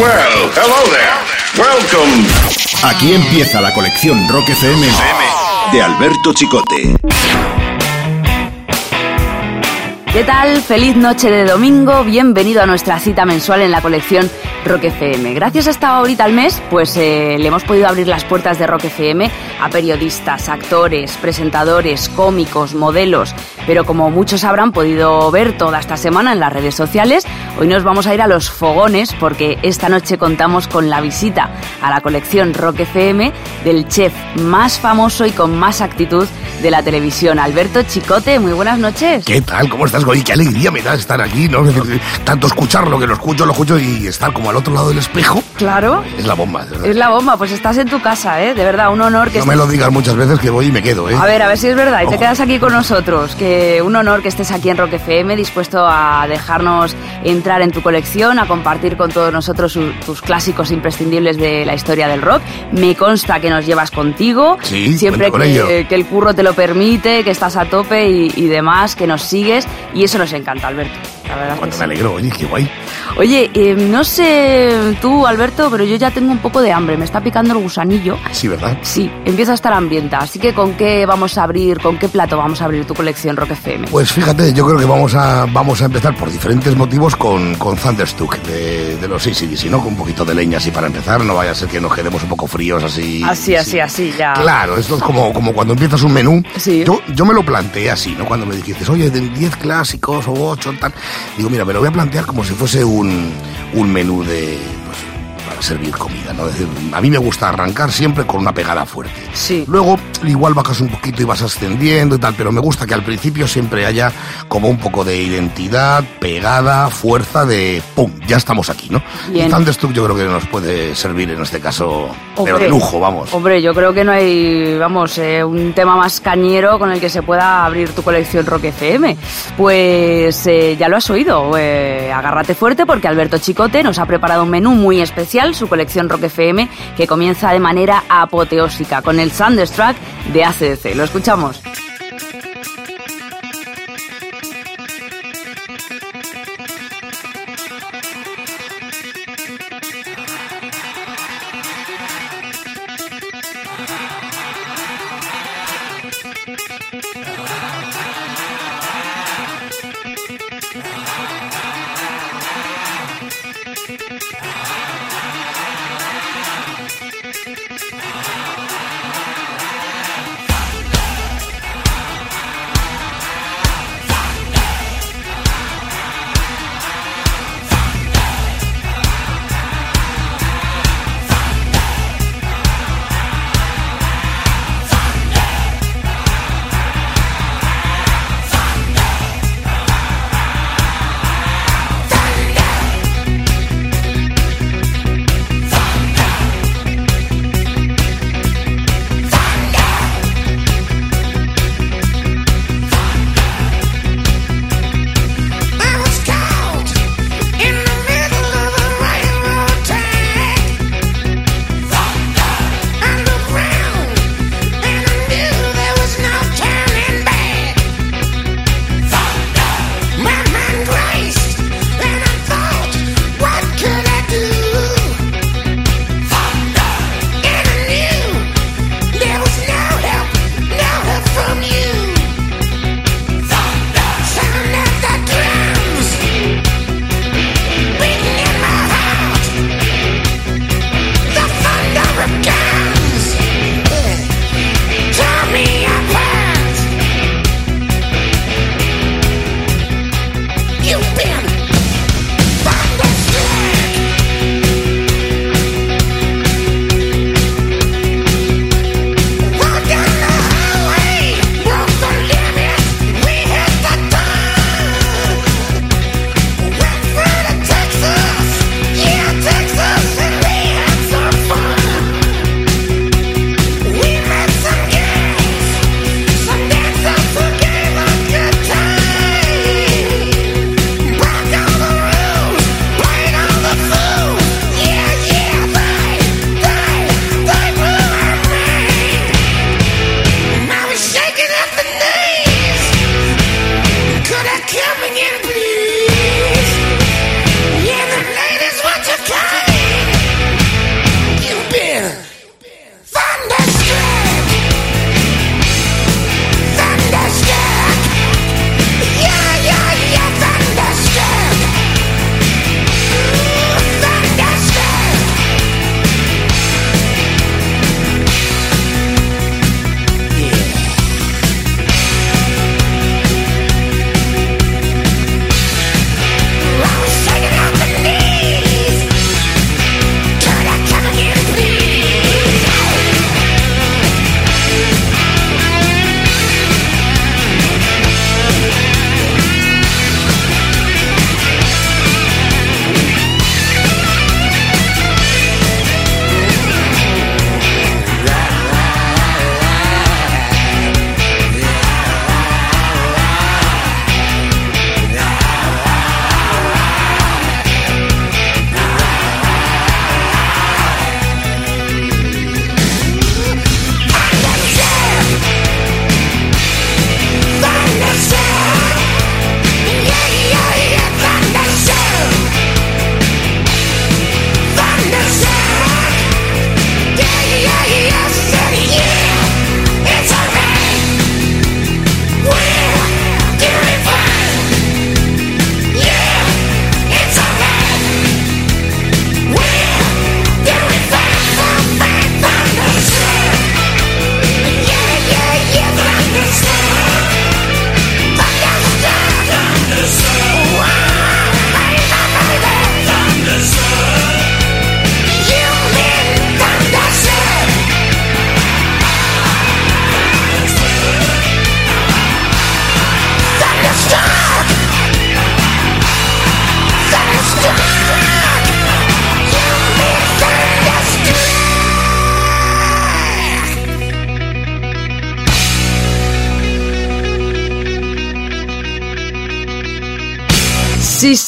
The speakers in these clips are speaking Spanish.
Well, hello there. Welcome. Aquí empieza la colección Rock FM de Alberto Chicote. ¿Qué tal? Feliz noche de domingo, bienvenido a nuestra cita mensual en la colección Rock FM. Gracias a esta horita al mes, pues eh, le hemos podido abrir las puertas de Rock FM a periodistas, actores, presentadores, cómicos, modelos, pero como muchos habrán podido ver toda esta semana en las redes sociales, hoy nos vamos a ir a los fogones porque esta noche contamos con la visita a la colección Rock FM del chef más famoso y con más actitud de la televisión, Alberto Chicote. Muy buenas noches. ¿Qué tal? ¿Cómo estás, Goy? Qué alegría me da estar aquí, ¿no? Tanto escucharlo, que lo escucho, lo escucho y estar como al otro lado del espejo. Claro. Es la bomba, de verdad. Es la bomba, pues estás en tu casa, ¿eh? De verdad, un honor que No me lo digas muchas veces que voy y me quedo, ¿eh? A ver, a ver si es verdad. Y te quedas aquí con nosotros. Que un honor que estés aquí en Rock FM, dispuesto a dejarnos entrar en tu colección, a compartir con todos nosotros su- tus clásicos imprescindibles de la historia del rock. Me consta que nos llevas contigo. Sí, siempre con que, ello. que el curro te lo permite, que estás a tope y, y demás, que nos sigues. Y eso nos encanta, Alberto. La verdad Cuánto sí. me alegro, oye, qué guay. Oye, eh, no sé tú, Alberto, pero yo ya tengo un poco de hambre. Me está picando el gusanillo. Sí, ¿verdad? Sí, empiezo a estar hambrienta. Así que, ¿con qué vamos a abrir, con qué plato vamos a abrir tu colección Rock FM? Pues fíjate, yo creo que vamos a, vamos a empezar por diferentes motivos con, con Thunderstruck de, de los ACDC, ¿no? Con un poquito de leña así para empezar, no vaya a ser que nos quedemos un poco fríos así. Así, así, sí. así, ya. Claro, esto es como, como cuando empiezas un menú. Sí. Yo, yo me lo planteé así, ¿no? Cuando me dijiste, oye, de 10 clásicos o 8, tal. Digo, mira, me lo voy a plantear como si fuese un, un menú de. Pues, para servir comida, ¿no? Es decir, a mí me gusta arrancar siempre con una pegada fuerte. Sí. Luego, igual bajas un poquito y vas ascendiendo y tal, pero me gusta que al principio siempre haya como un poco de identidad, pegada, fuerza de ¡pum! Ya estamos aquí, ¿no? Bien. Y Thunderstruck yo creo que nos puede servir en este caso, pero Hombre, de lujo, vamos. Hombre, yo creo que no hay, vamos, eh, un tema más cañero con el que se pueda abrir tu colección Rock FM. Pues eh, ya lo has oído, eh, agárrate fuerte porque Alberto Chicote nos ha preparado un menú muy especial, su colección Rock FM, que comienza de manera apoteósica con el Thunderstruck de ACDC. ¿Lo escuchamos?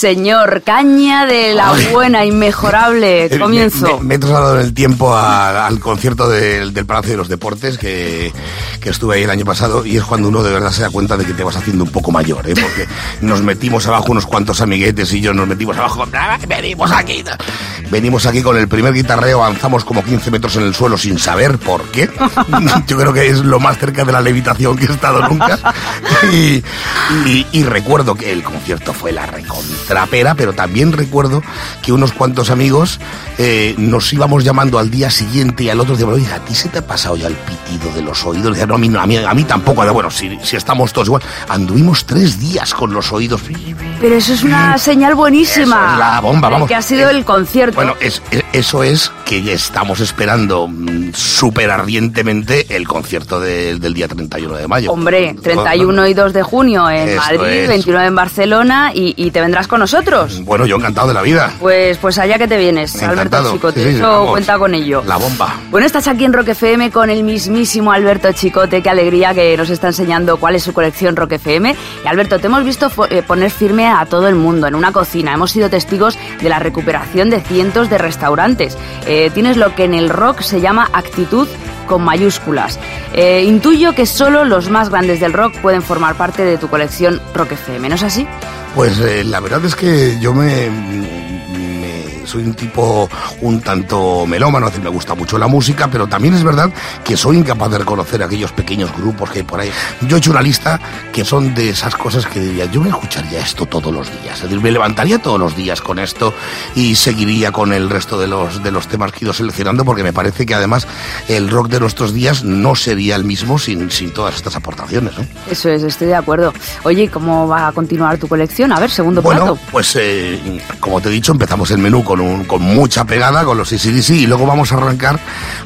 Señor, caña de la buena, inmejorable. Eh, Comienzo. Me, me- me he trasladado en el tiempo a- al concierto del, del Palacio de los Deportes que, que estuve ahí el año pasado y es cuando uno de verdad se da cuenta de que te vas haciendo un poco mayor, ¿eh? porque nos metimos abajo unos cuantos amiguetes y yo nos metimos abajo, "Ah, venimos aquí. Venimos aquí con el primer guitarreo, avanzamos como 15 metros en el suelo sin saber por qué. Yo creo que es lo más cerca de la levitación que he estado nunca. Y, y- y recuerdo que el concierto fue la recontrapera, pero también recuerdo que unos cuantos amigos eh, nos íbamos llamando al día siguiente y al otro día, oye, ¿a ti se te ha pasado ya el pitido de los oídos? Decía, no, a mí, no, a mí, a mí tampoco. Bueno, si, si estamos todos igual. Anduvimos tres días con los oídos. Pero eso es una señal buenísima. Eso es la bomba, vamos. Que ha sido Eh, el concierto. Bueno, es, es- eso es que estamos esperando mm, súper ardientemente el concierto de- del día 31 de mayo. Hombre, 31 y 2 de junio en Madrid, es. 29 en Barcelona y, y te vendrás con nosotros. Bueno, yo encantado de la vida. Pues, pues allá que te vienes, Alberto. Chicote. Sí, sí, Eso cuenta con ello. La bomba. Bueno, estás aquí en Rock FM con el mismísimo Alberto Chicote. Qué alegría que nos está enseñando cuál es su colección Rock FM. Y Alberto, te hemos visto eh, poner firme a todo el mundo en una cocina. Hemos sido testigos de la recuperación de cientos de restaurantes. Eh, tienes lo que en el rock se llama actitud con mayúsculas. Eh, intuyo que solo los más grandes del rock pueden formar parte de tu colección Rock FM, ¿no es así? Pues eh, la verdad es que yo me, me- soy un tipo un tanto melómano, es decir, me gusta mucho la música, pero también es verdad que soy incapaz de reconocer aquellos pequeños grupos que hay por ahí. Yo he hecho una lista que son de esas cosas que diría, yo me escucharía esto todos los días, es decir, me levantaría todos los días con esto y seguiría con el resto de los, de los temas que he ido seleccionando porque me parece que además el rock de nuestros días no sería el mismo sin, sin todas estas aportaciones. ¿no? Eso es, estoy de acuerdo. Oye, ¿y ¿cómo va a continuar tu colección? A ver, segundo Bueno, plato. pues eh, como te he dicho, empezamos el menú con, un, con mucha pegada, con los ACDC, y luego vamos a arrancar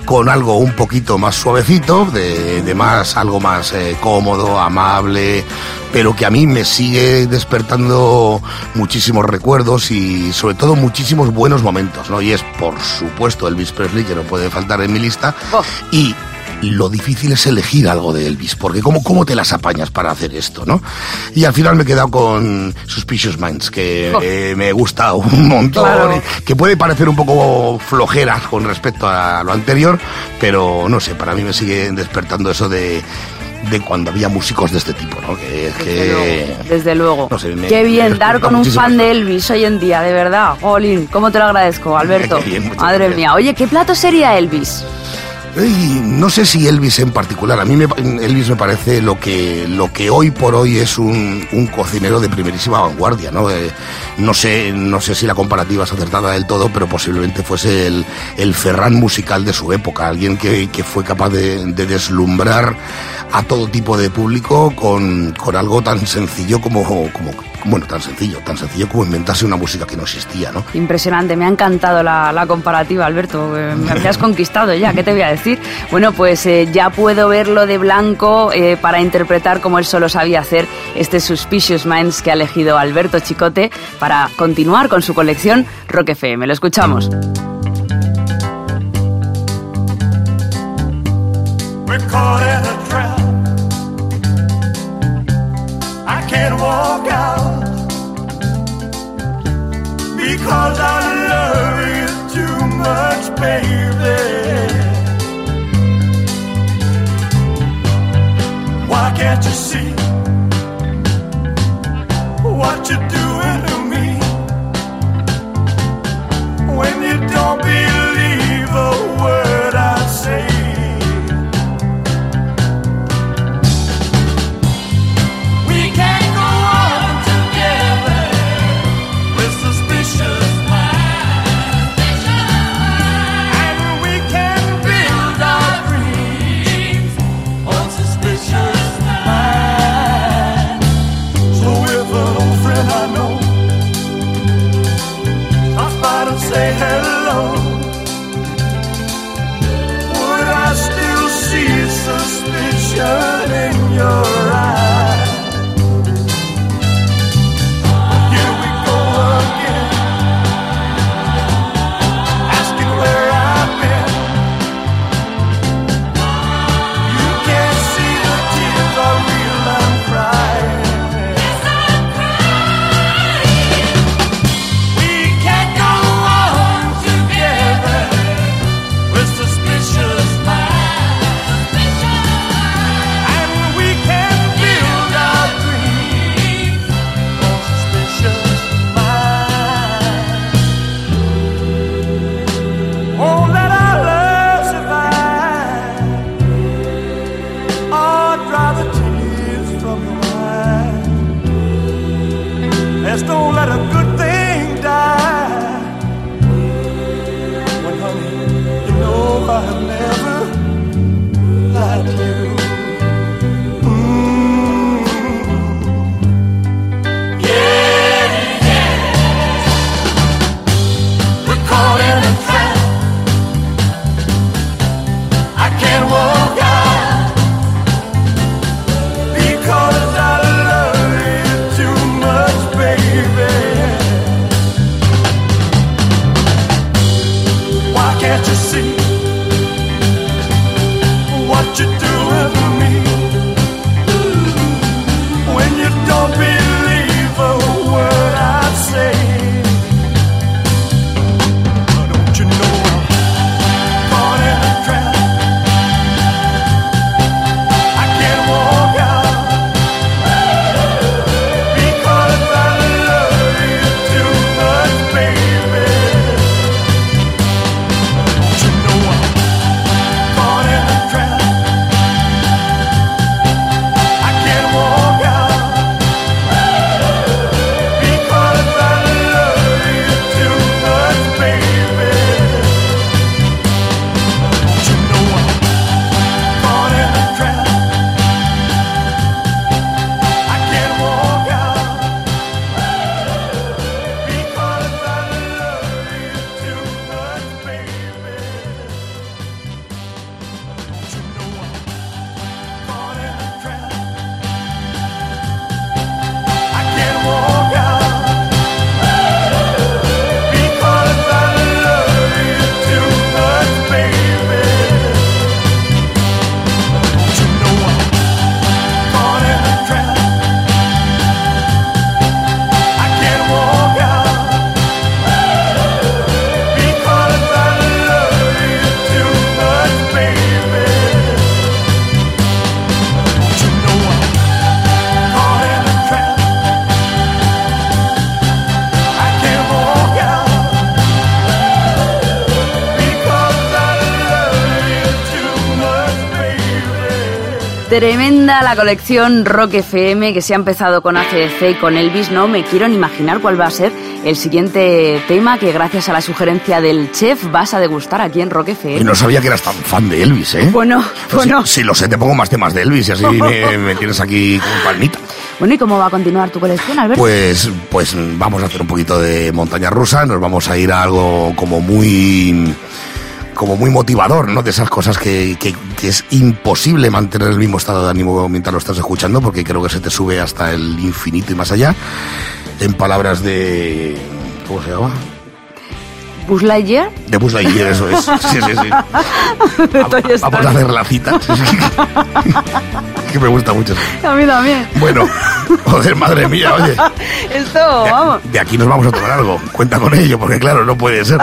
con algo un poquito más suavecito, de, de más, algo más eh, cómodo, amable, pero que a mí me sigue despertando muchísimos recuerdos y sobre todo muchísimos buenos momentos, ¿no? Y es, por supuesto, Elvis Presley, que no puede faltar en mi lista, Oh. y lo difícil es elegir algo de Elvis, porque ¿cómo, cómo te las apañas para hacer esto, no? Y al final me he quedado con Suspicious Minds, que Oh. eh, me gusta un montón, Claro. que puede parecer un poco flojera con respecto a lo anterior, pero no sé, para mí me sigue despertando eso de, de cuando había músicos de este tipo, ¿no? Que, Desde que- luego, desde luego. no sé, me- Qué bien dar con un fan de. Elvis hoy en día, de verdad. Jolín, ¿cómo te lo agradezco, Alberto? Bien, Madre gracias. mía. Oye, ¿qué plato sería Elvis? Y no sé si Elvis en particular, a mí me, Elvis me parece lo que, lo que hoy por hoy es un, un cocinero de primerísima vanguardia, ¿no? Eh, no sé, no sé si la comparativa es acertada del todo, pero posiblemente fuese el, el Ferran musical de su época, alguien que, que fue capaz de, de deslumbrar a todo tipo de público con, con algo tan sencillo como, como, bueno, tan sencillo, tan sencillo como inventarse una música que no existía, ¿no? Impresionante, me ha encantado la, la comparativa, Alberto. eh, Me me has conquistado ya, ¿qué te voy a decir? Bueno, pues eh, ya puedo verlo de blanco eh, para interpretar como él solo sabía hacer este Suspicious Minds que ha elegido Alberto Chicote para continuar con su colección Rock FM. Lo escuchamos. We're baby. Why can't you see what you're doing hem Tremenda la colección Rock FM que se ha empezado con ACDC y con Elvis. No me quiero ni imaginar cuál va a ser el siguiente tema que gracias a la sugerencia del chef vas a degustar aquí en Rock Y FM. no sabía que eras tan fan de Elvis, ¿eh? Bueno, Pues bueno. Si, si lo sé, te pongo más temas de Elvis y así me, me tienes aquí como palmita. Bueno, ¿y cómo va a continuar tu colección, Alberto? Pues, pues vamos a hacer un poquito de montaña rusa, nos vamos a ir a algo como muy como muy motivador, ¿no? De esas cosas que, que- es imposible mantener el mismo estado de ánimo mientras lo estás escuchando, porque creo que se te sube hasta el infinito y más allá. En palabras de... ¿Cómo se llama? Buzz Lightyear. De Buzz Lightyear, eso es. Sí, sí, sí. Story. Vamos a hacer la cita. Que me gusta mucho. A mí también. Bueno, joder, madre mía, oye. Esto, vamos, de aquí nos vamos a tomar algo. Cuenta con ello, porque claro, no puede ser.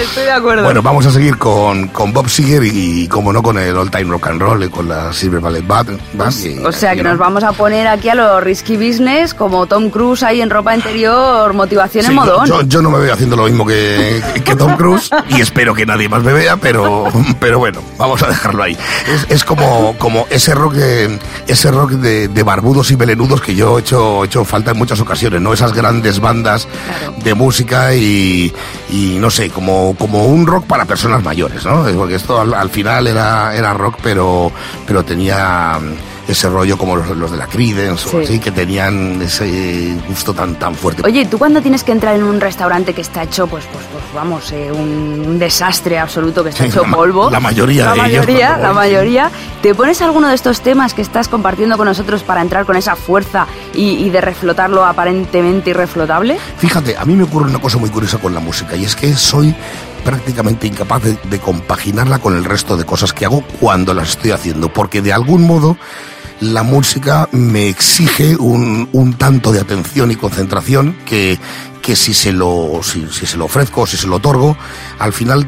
estoy de acuerdo. Bueno, vamos a seguir con, con Bob Seger y, como no, con el All Time Rock and Roll y con la Silver Ballet Band. Band, y- o sea y que no. nos vamos a poner aquí a los risky business como Tom Cruise ahí en ropa interior, motivación Sí, en modón. yo, yo no me veo haciendo lo mismo que, que Tom Cruise y espero que nadie más me vea, pero, pero bueno, vamos a dejarlo ahí. Es, es como, como ese rock, de, ese rock de, de barbudos y melenudos que yo he hecho, he hecho falta en muchas ocasiones, ¿no? Esas grandes bandas Claro. de música y, y no sé, como, como un rock para personas mayores, ¿no? Porque esto al, al final era, era rock, pero, pero tenía ese rollo como los, los de la Creedence Sí. o así, que tenían ese gusto tan, tan fuerte. Oye, ¿tú cuando tienes que entrar en un restaurante que está hecho, pues, pues, pues vamos, eh, un, un desastre absoluto que está Sí, hecho la polvo? la mayoría la de ellos, mayoría, por la mayoría. ¿Te pones alguno de estos temas que estás compartiendo con nosotros para entrar con esa fuerza y, y de reflotarlo aparentemente irreflotable? Fíjate, a mí me ocurre una cosa muy curiosa con la música y es que soy prácticamente incapaz de, de compaginarla con el resto de cosas que hago cuando las estoy haciendo, porque de algún modo la música me exige un, un tanto de atención y concentración que, que si, se lo, si, si se lo ofrezco o si se lo otorgo, al final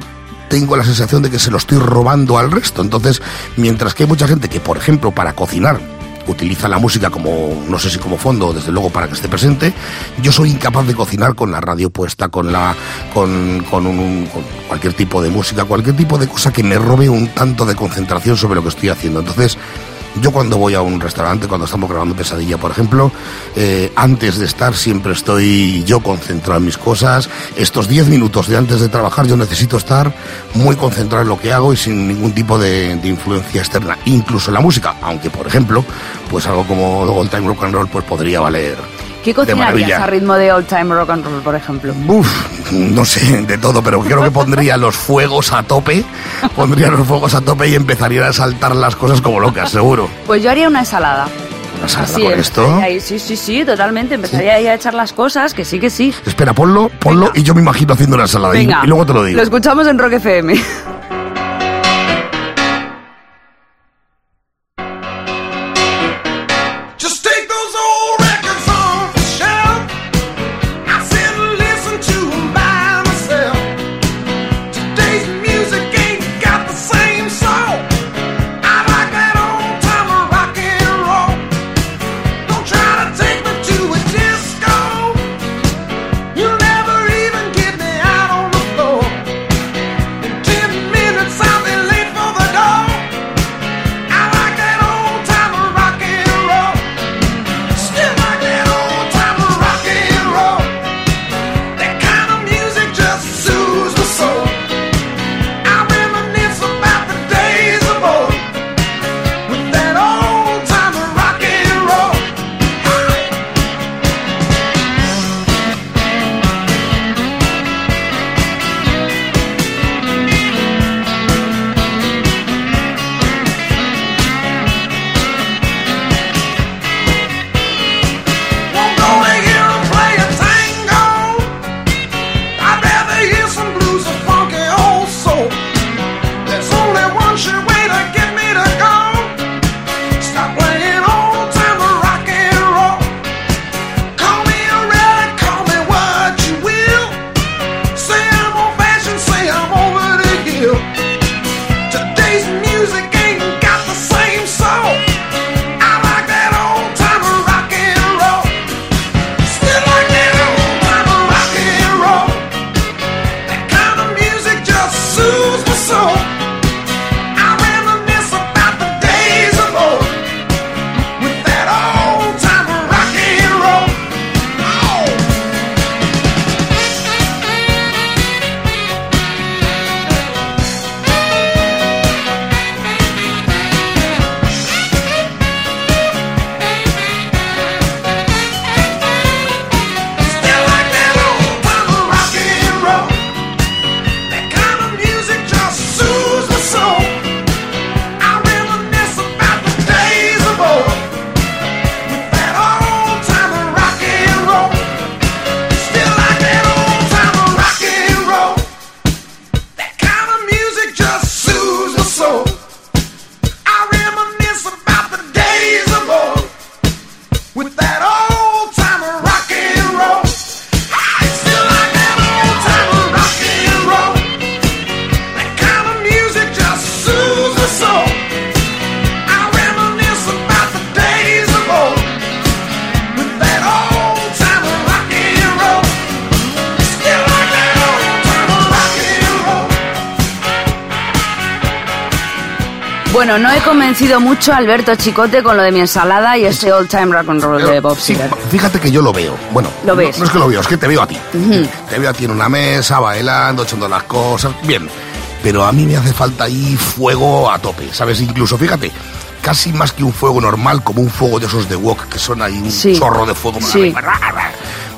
tengo la sensación de que se lo estoy robando al resto. Entonces, mientras que hay mucha gente que, por ejemplo, para cocinar utiliza la música como, no sé si como fondo, desde luego para que esté presente, yo soy incapaz de cocinar con la radio puesta, con la, con, con, un- con cualquier tipo de música, cualquier tipo de cosa que me robe un tanto de concentración sobre lo que estoy haciendo. Entonces, Yo cuando voy a un restaurante, cuando estamos grabando Pesadilla, por ejemplo, eh, antes de estar siempre estoy yo concentrado en mis cosas. Estos 10 minutos de antes de trabajar yo necesito estar muy concentrado en lo que hago y sin ningún tipo de, influencia externa, incluso en la música. Aunque, por ejemplo, pues algo como Old Time Rock and Roll pues podría valer ¿Qué cocinarías a ritmo de old time rock and roll, por ejemplo? Uf, no sé, de todo, pero creo que pondría los fuegos a tope, pondría los fuegos a tope y empezaría a saltar las cosas como locas, seguro. Pues yo haría una ensalada. Una salsa Así, con empezaría esto. ahí, sí, sí, sí, totalmente. Empezaría ahí a echar las cosas, que sí, que sí. Espera, ponlo, ponlo y yo me imagino haciendo una ensalada y, Venga, y luego te lo digo. Lo escuchamos en Rock FM. Mucho Alberto Chicote con lo de mi ensalada y ese old time rock and roll de Bob Sí, Seger. fíjate que yo lo veo. Bueno, Lo no- ves. No, es que lo veo, es que te veo a ti. Te veo a ti en una mesa, bailando, echando las cosas. Bien. Pero a mí me hace falta ahí fuego a tope, ¿sabes? Incluso, fíjate, casi más que un fuego normal, como un fuego de esos de wok, que son ahí un Sí. chorro de fuego. Sí.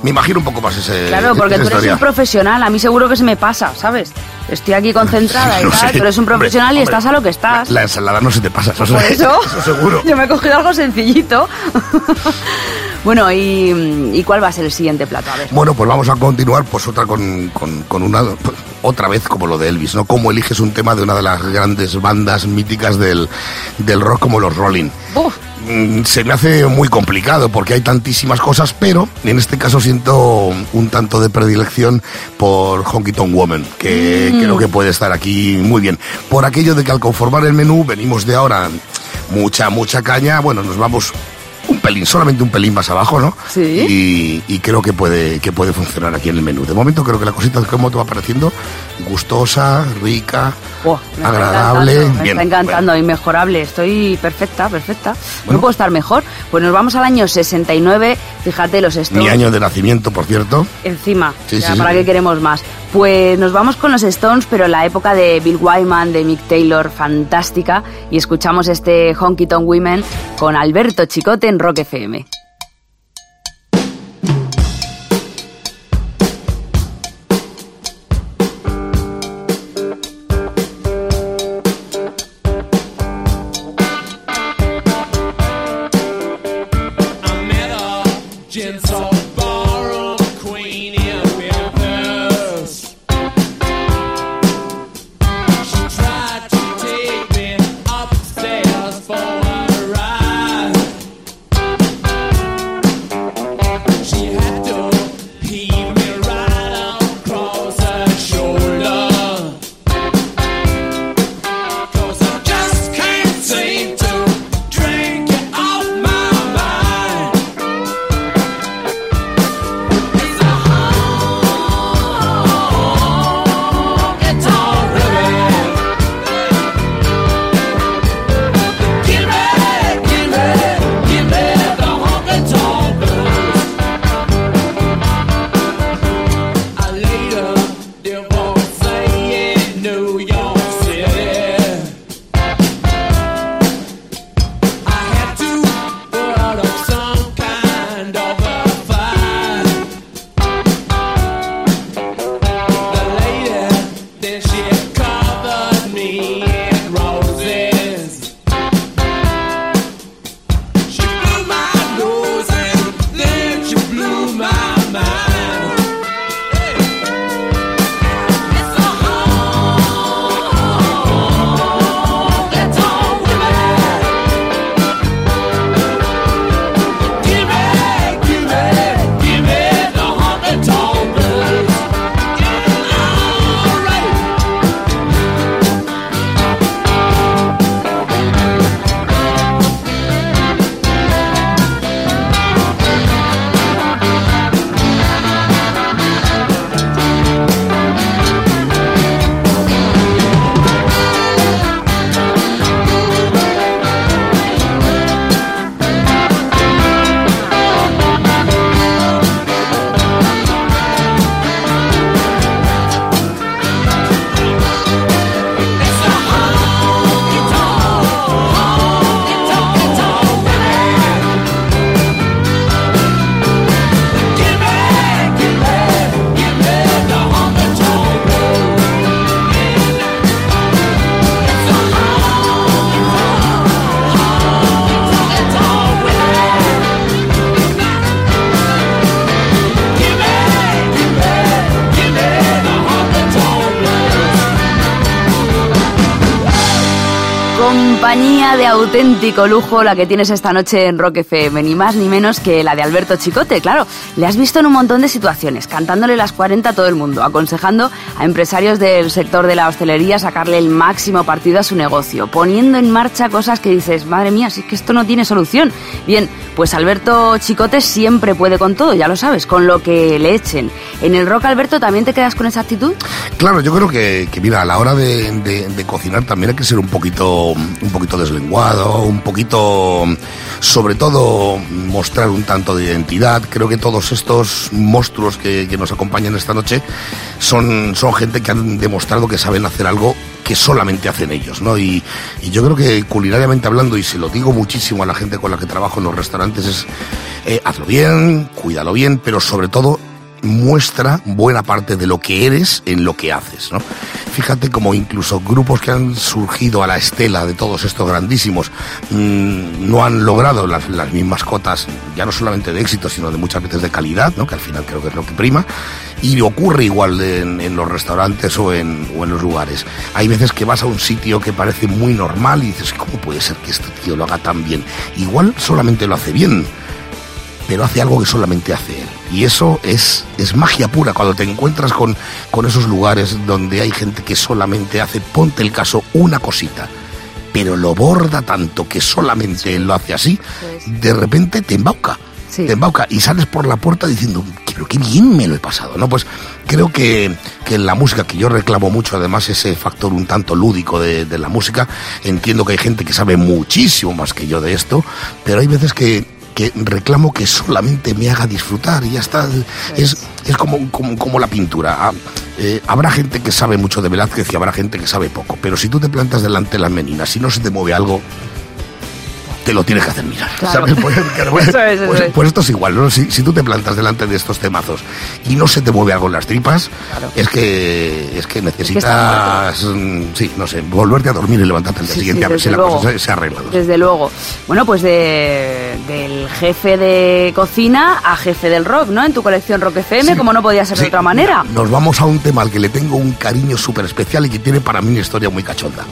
Me imagino un poco más ese. Claro, porque esa tú eres un profesional, a mí seguro que se me pasa, ¿sabes? Estoy aquí concentrada y No tal, sé. tú eres un Hombre, profesional y hombre, estás a lo que estás. La ensalada no se te pasa, eso, Por eso, seguro. yo me he cogido algo sencillito. bueno, y, ¿y cuál va a ser el siguiente plato? A ver. Bueno, pues vamos a continuar, pues otra con, con, con una pues, otra vez como lo de Elvis, ¿no? Cómo eliges un tema de una de las grandes bandas míticas del, del rock como los Rolling. Uf, Se me hace muy complicado porque hay tantísimas cosas, pero en este caso siento un tanto de predilección por Honky Tonk Woman, que creo que puede estar aquí muy bien. Por aquello de que al conformar el menú venimos de ahora mucha, mucha caña, bueno, nos vamos un pelín, solamente un pelín más abajo, ¿no? Sí. Y, y creo que puede, que puede funcionar aquí en el menú. De momento creo que la cosita como te va pareciendo gustosa, rica, Buah, me está agradable. Me Bien, está encantando, inmejorable. Estoy perfecta, perfecta. Bueno. No puedo estar mejor. Pues nos vamos al año 69. Fíjate, los Mi Stones. año de nacimiento, por cierto. Encima, Sí, ya, sí, ¿para sí. qué queremos más? Pues nos vamos con los Stones, pero la época de Bill Wyman, de Mick Taylor, fantástica, y escuchamos este Honky Tonk Women con Alberto Chicote en Rock FM. Compañía de auténtico lujo la que tienes esta noche en Rock FM, ni más ni menos que la de Alberto Chicote, claro. Le has visto en un montón de situaciones, cantándole las 40 a todo el mundo, aconsejando a empresarios del sector de la hostelería sacarle el máximo partido a su negocio, poniendo en marcha cosas que dices, madre mía, si es que esto no tiene solución. Bien, pues Alberto Chicote siempre puede con todo, ya lo sabes, con lo que le echen. En el rock, Alberto, ¿también te quedas con esa actitud? Claro, yo creo que, mira, a la hora de cocinar también hay que ser un poquito, un poquito deslenguado, un poquito, sobre todo, mostrar un tanto de identidad. Creo que todos estos monstruos que, nos acompañan esta noche son, son gente que han demostrado que saben hacer algo que solamente hacen ellos, ¿no? Y, y yo creo que culinariamente hablando, y se lo digo muchísimo a la gente con la que trabajo en los restaurantes, es eh, hazlo bien, cuídalo bien, pero sobre todo muestra buena parte de lo que eres en lo que haces, ¿no? Fíjate como incluso grupos que han surgido a la estela de todos estos grandísimos mm, no han logrado las, mismas cotas, ya no solamente de éxito, sino de muchas veces de calidad, ¿no? Que al final creo que es lo que prima. Y ocurre igual en, en los restaurantes o en, o en los lugares. Hay veces que vas a un sitio que parece muy normal y dices, ¿cómo puede ser que este tío lo haga tan bien? Igual solamente lo hace bien, pero hace algo que solamente hace él. Y eso es, es magia pura cuando te encuentras con, con esos lugares donde hay gente que solamente hace, ponte el caso, una cosita, pero lo borda tanto que solamente él lo hace así, de repente te embauca. Sí. Te embauca y sales por la puerta diciendo, pero qué bien me lo he pasado, ¿no? Pues creo que, que en la música, que yo reclamo mucho, además ese factor un tanto lúdico de, de la música, entiendo que hay gente que sabe muchísimo más que yo de esto, pero hay veces que, que reclamo que solamente me haga disfrutar y ya está. Es, es como, como, como la pintura. Ah, eh, habrá gente que sabe mucho de Velázquez y habrá gente que sabe poco, pero si tú te plantas delante de las meninas, si no se te mueve algo, te lo tienes que hacer mirar. Claro. ¿sabes? Pues, pues- Eso es, eso pues- es. pues esto es igual, ¿no? Si, si tú te plantas delante de estos temazos y no se te mueve algo en las tripas, Claro. es que es que necesitas, mm, sí, no sé, volverte a dormir y levantarte el día Sí, siguiente sí, a ver si la luego. cosa se, se arregla. Desde luego. Bueno, pues de, del jefe de cocina a jefe del rock, ¿no? En tu colección Rock FM, Sí. como no podía ser de otra manera. Nos vamos a un tema al que le tengo un cariño súper especial y que tiene para mí una historia muy cachonda.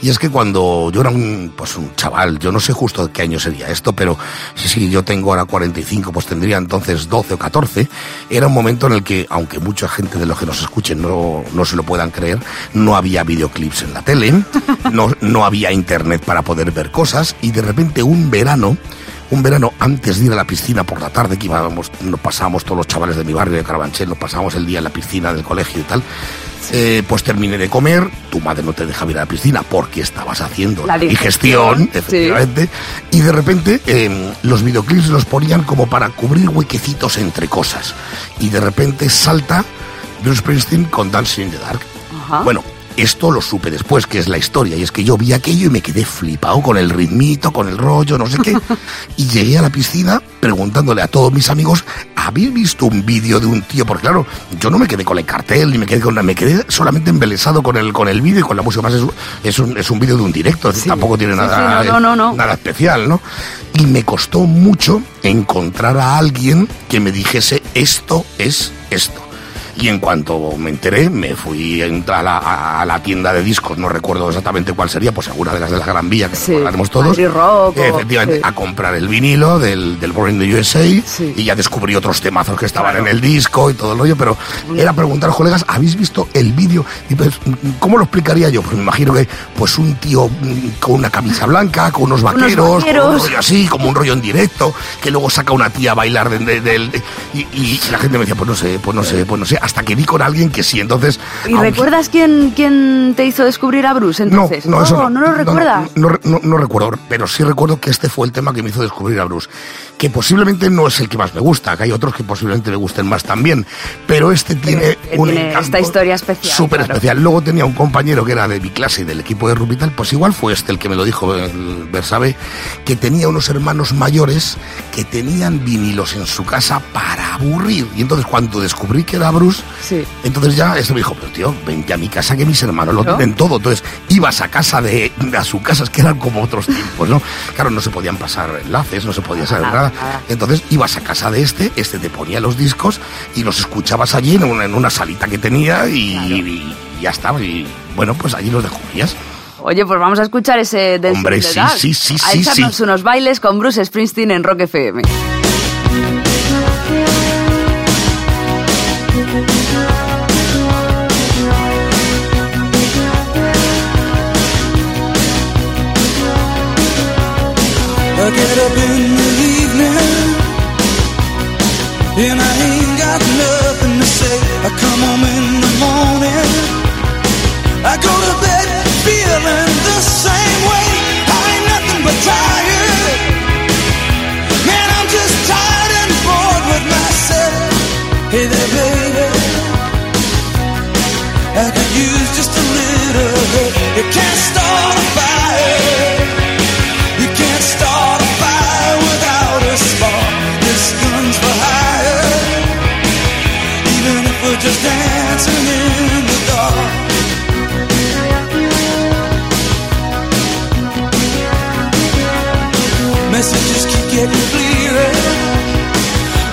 Y es que cuando yo era un, pues un chaval, yo no sé justo de qué año sería esto, pero sí, sí, yo tengo ahora 45, pues tendría entonces 12 o 14, era un momento en el que, aunque mucha gente de los que nos escuchen no, no se lo puedan creer, no había videoclips en la tele, no, no había internet para poder ver cosas, y de repente un verano, un verano antes de ir a la piscina por la tarde, que íbamos, nos pasábamos todos los chavales de mi barrio de Carabanchel, nos pasábamos el día en la piscina del colegio y tal. Eh, pues terminé de comer, tu madre no te dejaba ir a la piscina porque estabas haciendo La digestión, digestión, efectivamente, y de repente eh, los videoclips los ponían como para cubrir huequecitos entre cosas. Y de repente salta Bruce Springsteen con Dancing in the Dark. Ajá. Bueno, esto lo supe después, que es la historia, y es que yo vi aquello y me quedé flipado con el ritmito, con el rollo, no sé qué. Y llegué a la piscina preguntándole a todos mis amigos, ¿habéis visto un vídeo de un tío? Porque claro, yo no me quedé con el cartel, ni me quedé con nada, me quedé solamente embelesado con el, con el vídeo y con la música. Más es, un- es un, es un vídeo de un directo, Sí. tampoco tiene Sí, nada, sí, no, no, no, no. nada especial, ¿no? Y me costó mucho encontrar a alguien que me dijese, esto es esto. Y en cuanto me enteré, me fui a entrar a la, a la tienda de discos, no recuerdo exactamente cuál sería, pues alguna de las de la Gran Vía, que Sí, recordaremos todos. Rock Efectivamente, sí. a comprar el vinilo del, del Born in the USA Sí. y ya descubrí otros temazos que estaban en el disco y todo el rollo, pero era preguntar, colegas, ¿habéis visto el vídeo? Y pues, ¿cómo lo explicaría yo? Pues me imagino que pues un tío mm, con una camisa blanca, con unos vaqueros, con vaqueros. un rollo así, como un rollo en directo, que luego saca una tía a bailar de- de- del- y, y la gente me decía, pues no sé, pues no sé, pues no sé, hasta que vi con alguien que sí, entonces... ¿Y aunque- recuerdas quién, quién te hizo descubrir a Bruce entonces? no, no, eso no. ¿no lo recuerdas? No, no, no- recuerdo, pero sí recuerdo que este fue el tema que me hizo descubrir a Bruce. Que posiblemente no es el que más me gusta, que hay otros que posiblemente me gusten más también, pero este tiene este un tiene esta historia especial, Súper claro. especial. Luego tenía un compañero que era de mi clase y del equipo de rugby y tal, pues igual fue este el que me lo dijo, el Bersabe, que tenía unos hermanos mayores que tenían vinilos en su casa para aburrir. Y entonces cuando descubrí que era Bruce, Sí. entonces ya esto me dijo, pero tío, vente a mi casa que mis hermanos lo tienen todo. Entonces ibas a casa de, a su casa, es que eran como otros tiempos, ¿no? Claro, no se podían pasar enlaces, no se podía saber Nada. Entonces ibas a casa de este, este te ponía los discos y los escuchabas allí en una, en una salita que tenía y, y ya estaba. Y bueno, pues allí los descubrías. Oye, pues vamos a escuchar ese Dancing Hombre, sí, sí, sí, A sí, echarnos sí. unos bailes con Bruce Springsteen en Rock FM. I get up in the evening and I ain't got nothing to say. I come home in the morning. I go to bed feeling the same way. I ain't nothing but tired.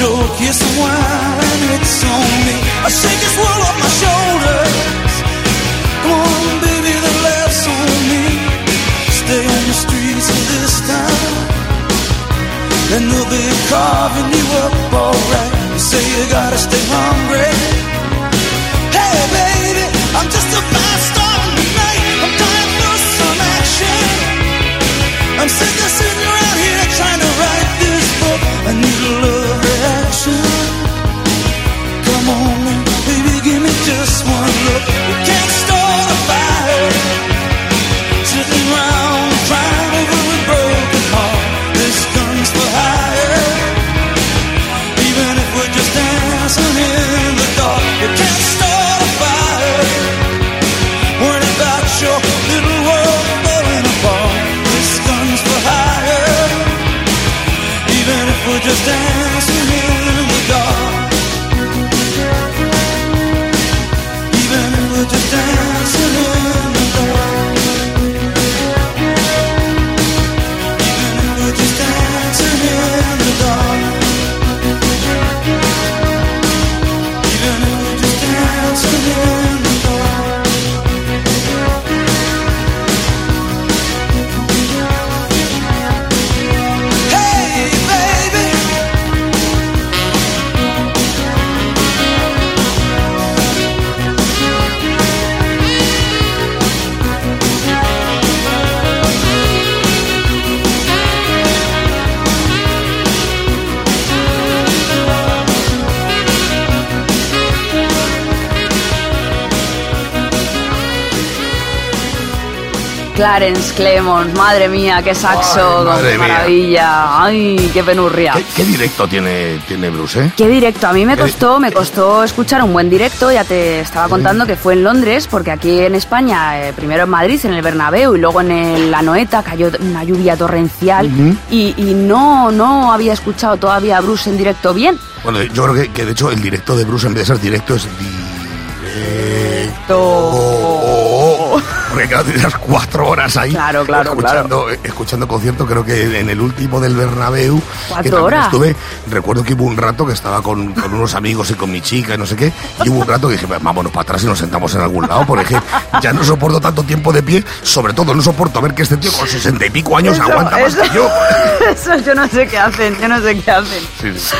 joke here somewhere, and it's on me. I shake this world off my shoulders. Come on, baby, the laughs on me. Stay on the streets of this town, and they'll be carving you up alright. You say you gotta stay hungry. Hey, baby, I'm just a fast star tonight. I'm dying for some action. I'm sick of sitting around here trying to write this book. I need a 是 Clarence Clemons, madre mía, qué saxo, Ay, maravilla, ay, qué penurria. ¿Qué, qué directo tiene, tiene Bruce, eh? Qué directo, a mí me costó, me costó escuchar un buen directo, ya te estaba contando que fue en Londres, porque aquí en España, eh, primero en Madrid, en el Bernabéu, y luego en el- la Noeta cayó una lluvia torrencial, y, y no, no había escuchado todavía a Bruce en directo bien. Bueno, yo creo que, que de hecho el directo de Bruce en vez de ser directo es directo. Claro, tienes cuatro horas ahí Claro, claro, escuchando, escuchando concierto. Creo que en el último del Bernabéu, ¿Cuatro que también horas? estuve, recuerdo que hubo un rato que estaba con, con unos amigos y con mi chica y no sé qué, y hubo un rato que dije, vámonos para atrás y nos sentamos en algún lado, porque ya no soporto tanto tiempo de pie, sobre todo no soporto ver que este tío con sesenta y pico años aguanta más eso- que yo. eso yo no sé qué hacen, yo no sé qué hacen. Sí, sí.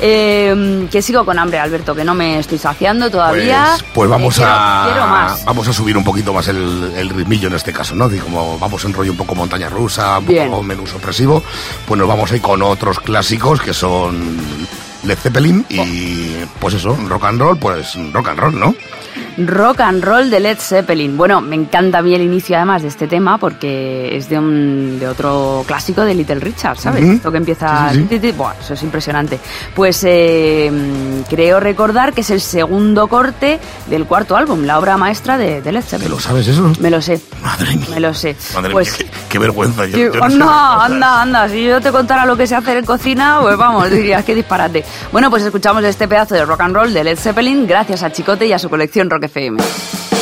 Eh, que sigo con hambre, Alberto, que no me estoy saciando todavía. Pues, pues vamos Eh, quiero- a Quiero más. vamos a subir un poquito más el, el ritmillo en este caso, ¿no? Y como vamos en rollo un poco montaña rusa, un Bien. poco menú sorpresivo, pues nos vamos a ir con otros clásicos que son Led Zeppelin y pues eso, rock and roll, pues rock and roll, ¿no? Rock and roll de Led Zeppelin. Bueno, me encanta a mí el inicio además de este tema porque es de un de otro clásico de Little Richard, ¿sabes? Ujú. Esto que empieza... Sí, sí, sí. buah, eso es impresionante. Pues eh, creo recordar que es el segundo corte del cuarto álbum, la obra maestra de, de Led ¿Te Zeppelin. lo sabes eso? Me lo sé. Madre mía. Me lo sé. Madre Pues- mía, qué, qué vergüenza. Yo, yo no anda, anda, anda. Si yo te contara lo que sé hacer en cocina, pues vamos, dirías que disparate. Bueno, pues escuchamos este pedazo de rock and roll de Led Zeppelin gracias a Chicote y a su colección Rock FM.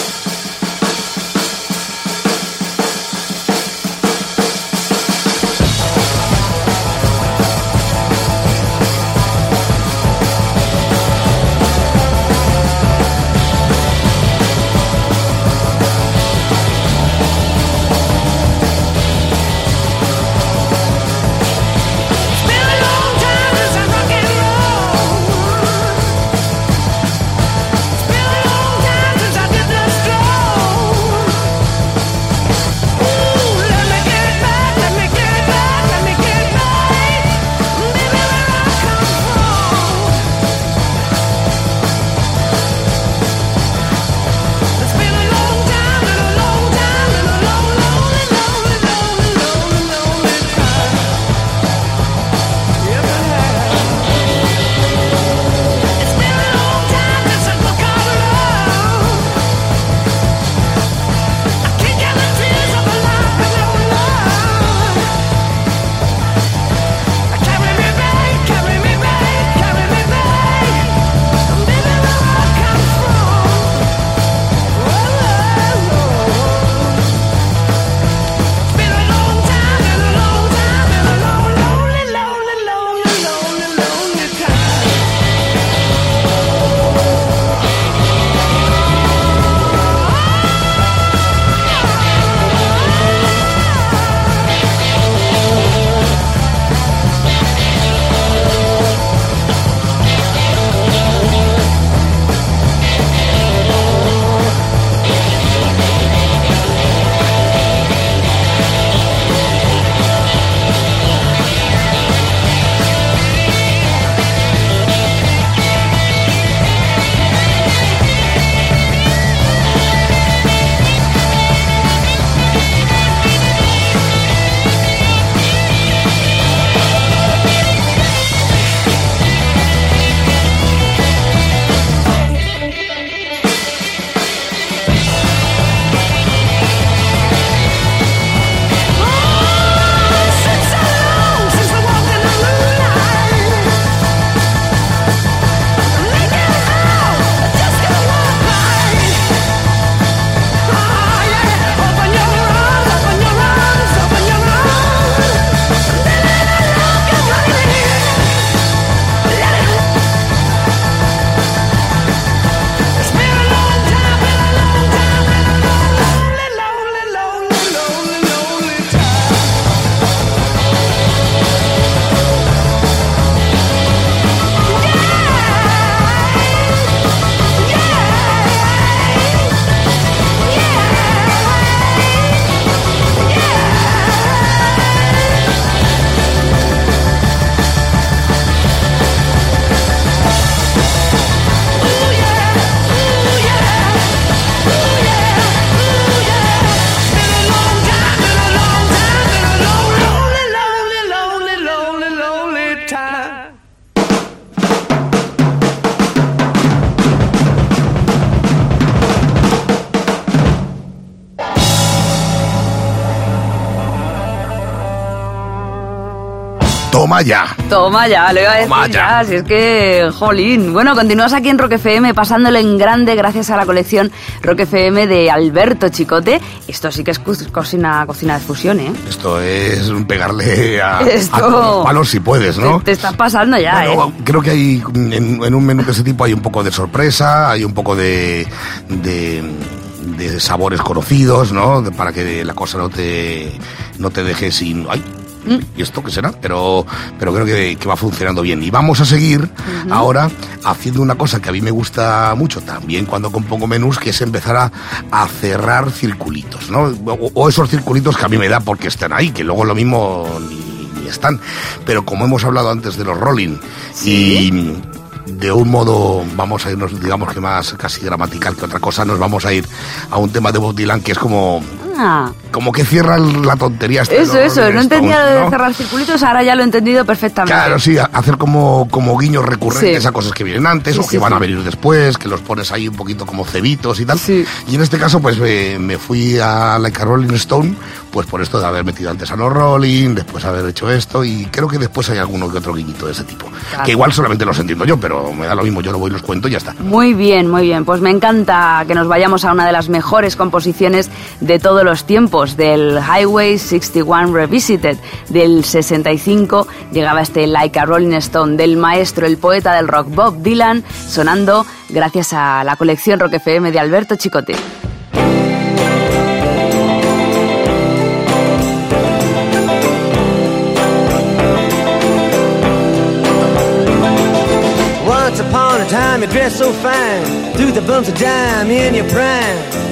Toma ya. Toma ya, le iba a decir Toma ya. ya, si es que, jolín. Bueno, continúas aquí en Rock FM pasándolo en grande gracias a la colección Rock FM de Alberto Chicote. Esto sí que es cocina, cocina de fusión, ¿eh? Esto es un pegarle a, Esto- a los palos si puedes, ¿no? Te, te estás pasando ya, Bueno, ¿eh? creo que hay en, en un menú de ese tipo hay un poco de sorpresa, hay un poco de, de, de sabores conocidos, ¿no? Para que la cosa no te no te deje sin ay. ¿Y esto qué será? Pero, pero creo que, que va funcionando bien. Y vamos a seguir ahora haciendo una cosa que a mí me gusta mucho también cuando compongo menús, que es empezar a, a cerrar circulitos, ¿no? O, o esos circulitos que a mí me da porque están ahí, que luego lo mismo ni, ni están. Pero como hemos hablado antes de los rolling y de un modo, vamos a irnos, digamos que más casi gramatical que otra cosa, nos vamos a ir a un tema de Bob Dylan que es como, Ah, como que cierra la tontería. esta de eso, eso, no entendía lo Stones, de ¿no? cerrar circulitos, ahora ya lo he entendido perfectamente. Claro, sí, hacer como, como guiños recurrentes Sí. a cosas que vienen antes Sí, o que sí, van a venir después, que los pones ahí un poquito como cebitos y tal. Y en este caso, pues me, me fui a Like a Rolling Stone, pues por esto de haber metido antes a los Rolling, después haber hecho esto, y creo que después hay alguno que otro guiñito de ese tipo. Claro. Que igual solamente los entiendo yo, pero me da lo mismo, yo lo voy y los cuento y ya está. Muy bien, muy bien. Pues me encanta que nos vayamos a una de las mejores composiciones de los tiempos, del Highway 61 Revisited del 65. Llegaba este Like a Rolling Stone del maestro, el poeta del rock Bob Dylan, sonando gracias a la colección Rock FM de Alberto Chicote. Once upon a time you so fine, the bumps of in your prime.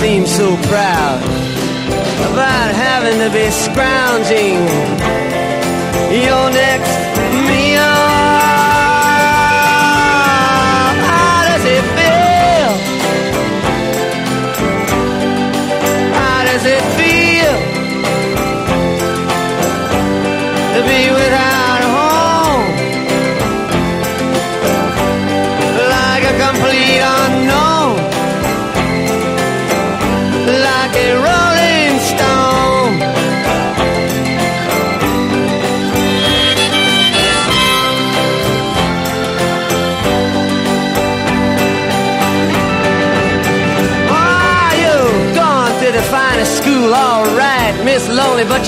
Seem so proud about having to be scrounging. Your next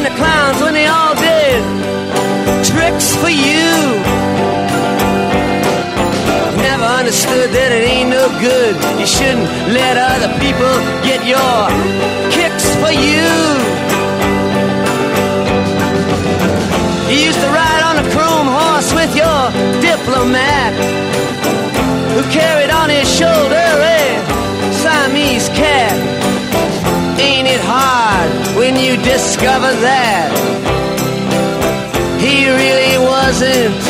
And the clowns when they all did tricks for you. Never understood that it ain't no good. You shouldn't let other people get your kicks for you. Discover that he really wasn't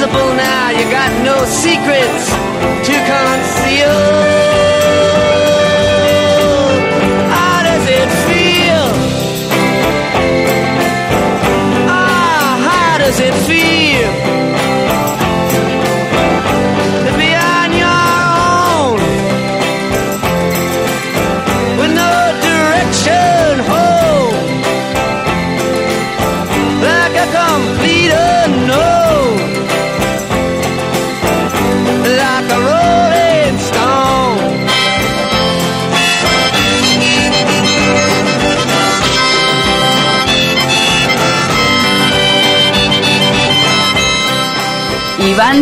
You're now, you got no secrets to conceal. How does it feel? Ah, how does it feel?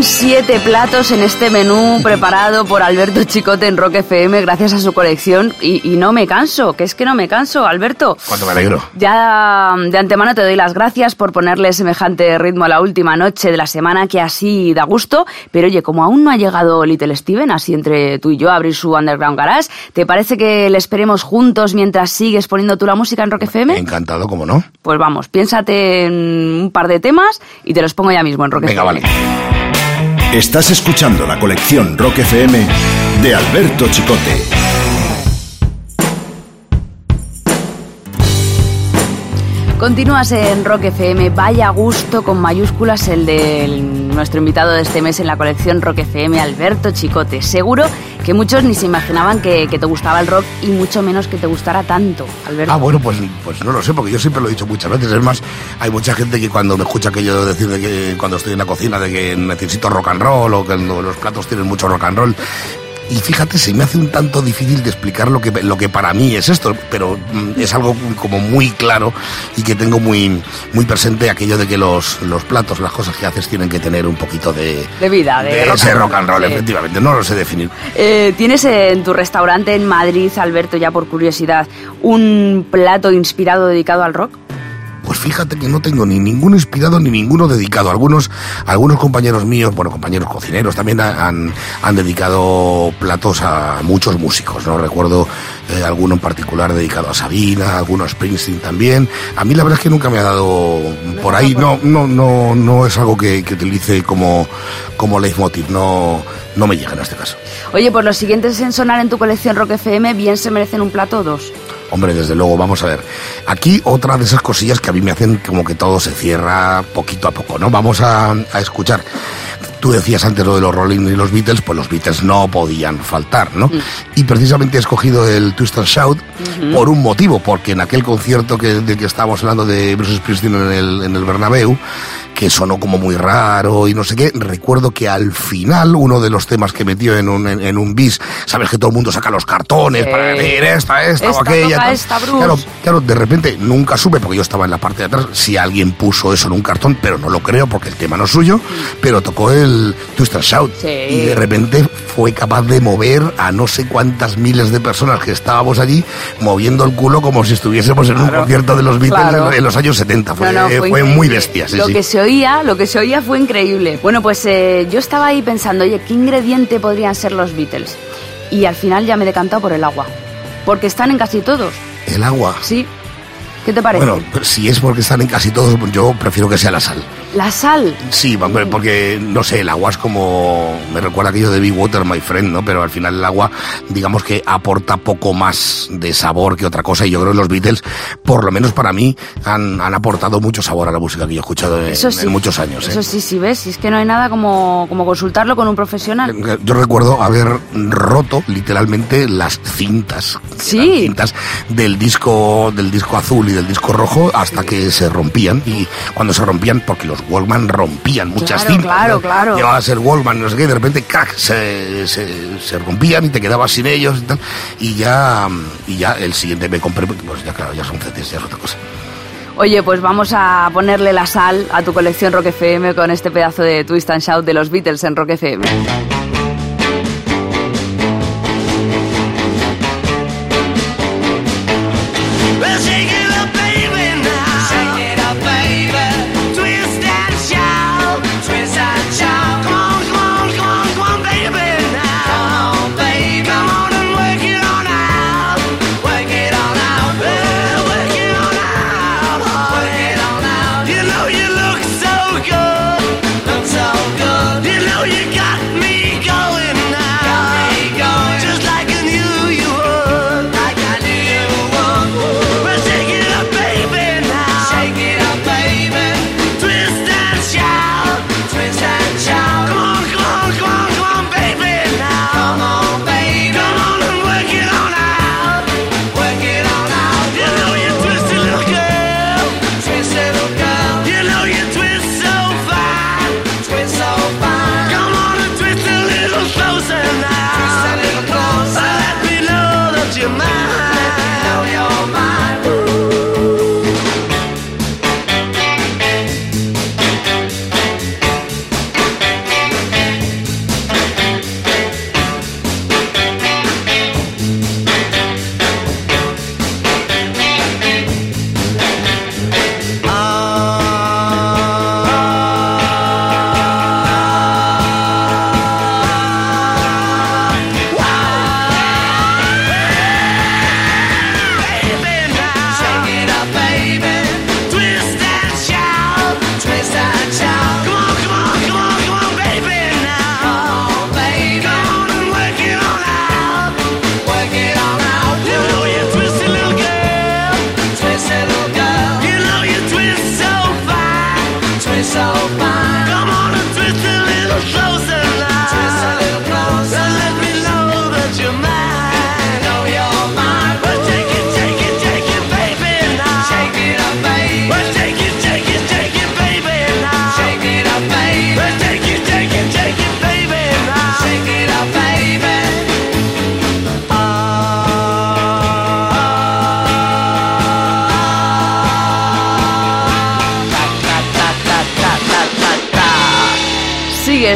Siete platos en este menú preparado por Alberto Chicote en Rock FM gracias a su colección. Y, y no me canso, que es que no me canso, Alberto. Cuánto me alegro. Ya de antemano te doy las gracias por ponerle semejante ritmo a la última noche de la semana que así da gusto. Pero oye, como aún no ha llegado Little Steven, así entre tú y yo a abrir su Underground Garage, ¿te parece que le esperemos juntos mientras sigues poniendo tú la música en Rock FM? Encantado, como no. Pues vamos, piénsate en un par de temas y te los pongo ya mismo en Rock Venga, FM. vale. Estás escuchando la colección Rock FM de Alberto Chicote. Continúas en Rock FM, vaya gusto con mayúsculas el de nuestro invitado de este mes en la colección Rock FM, Alberto Chicote. Seguro que muchos ni se imaginaban que, te gustaba el rock y mucho menos que te gustara tanto, Alberto. Ah, bueno, pues, pues no lo sé, porque yo siempre lo he dicho muchas veces. Es más, hay mucha gente que cuando me escucha que yo decir de que cuando estoy en la cocina de que necesito rock and roll o que los platos tienen mucho rock and roll. Y fíjate, se me hace un tanto difícil de explicar lo que, lo que para mí es esto, pero mm, es algo como muy claro y que tengo muy, muy presente aquello de que los, los platos, las cosas que haces tienen que tener un poquito de, De vida, de rock ese and rock and roll, roll, sí. efectivamente. No lo sé definir. Eh, ¿Tienes en tu restaurante en Madrid, Alberto, ya por curiosidad, un plato inspirado dedicado al rock? Pues fíjate que no tengo ni ninguno inspirado ni ninguno dedicado. Algunos, algunos compañeros míos, bueno, compañeros cocineros también ha- han, han dedicado platos a muchos músicos, ¿no? Recuerdo eh, alguno en particular dedicado a Sabina, alguno a Springsteen también. A mí la verdad es que nunca me ha dado por ahí, no, no, no, no es algo que, que utilice como, como leitmotiv, no, no me llega en este caso. Oye, pues los siguientes en sonar en tu colección Rock FM bien se merecen un plato o dos. Hombre, desde luego, vamos a ver. Aquí otra de esas cosillas que a mí me hacen como que todo se cierra poquito a poco, ¿no? Vamos a, a escuchar. Tú decías antes lo de los Rolling y los Beatles, pues los Beatles no podían faltar, ¿no? Y precisamente he escogido el Twist and Shout por un motivo, porque en aquel concierto que, del que estábamos hablando de Bruce Springsteen en el, en el Bernabéu, que sonó como muy raro y no sé qué. Recuerdo que al final uno de los temas que metió en un, en, en un bis, sabes que todo el mundo saca los cartones Sí. para decir esta, esta, o Esta aquella. toca tal. esta. Claro, claro, de repente nunca supe, porque yo estaba en la parte de atrás, si alguien puso eso en un cartón, pero no lo creo porque el tema no es suyo, pero tocó el Twist and Shout. Sí. Y de repente fue capaz de mover a no sé cuántas miles de personas que estábamos allí, moviendo el culo como si estuviésemos en un Claro. concierto de los Beatles Claro. en los años 70. Fue, No, no, fue increíble. muy bestia, lo que se oía, lo que se oía fue increíble. Bueno, pues eh, yo estaba ahí pensando, oye, ¿qué ingrediente podrían ser los Beatles? Y al final ya me he decantado por el agua. Porque están en casi todos. El agua. ¿Sí? ¿Qué te parece? Bueno, si es porque están en casi todos, yo prefiero que sea la sal. La sal. Sí, hombre, porque, no sé, el agua es como... Me recuerda aquello de Be Water, my friend, ¿no? Pero al final el agua, digamos que aporta poco más de sabor que otra cosa. Y yo creo que los Beatles, por lo menos para mí, han, han aportado mucho sabor a la música que yo he escuchado en, Eso sí. en muchos años. ¿eh? Eso sí, sí, ves. Si es que no hay nada como, como consultarlo con un profesional. Yo recuerdo haber roto literalmente las cintas, Sí. cintas del disco del disco azul y del disco rojo hasta que se rompían y cuando se rompían porque los Walkman rompían muchas Claro, cintas. claro, ¿no? claro. Llevabas el Walkman, no sé qué, de repente crack se, se, se rompían y te quedabas sin ellos y tal y ya y ya el siguiente me compré pues ya claro ya son CDs ya es otra cosa. Oye, pues vamos a ponerle la sal a tu colección Rock FM con este pedazo de Twist and Shout de los Beatles en Rock FM.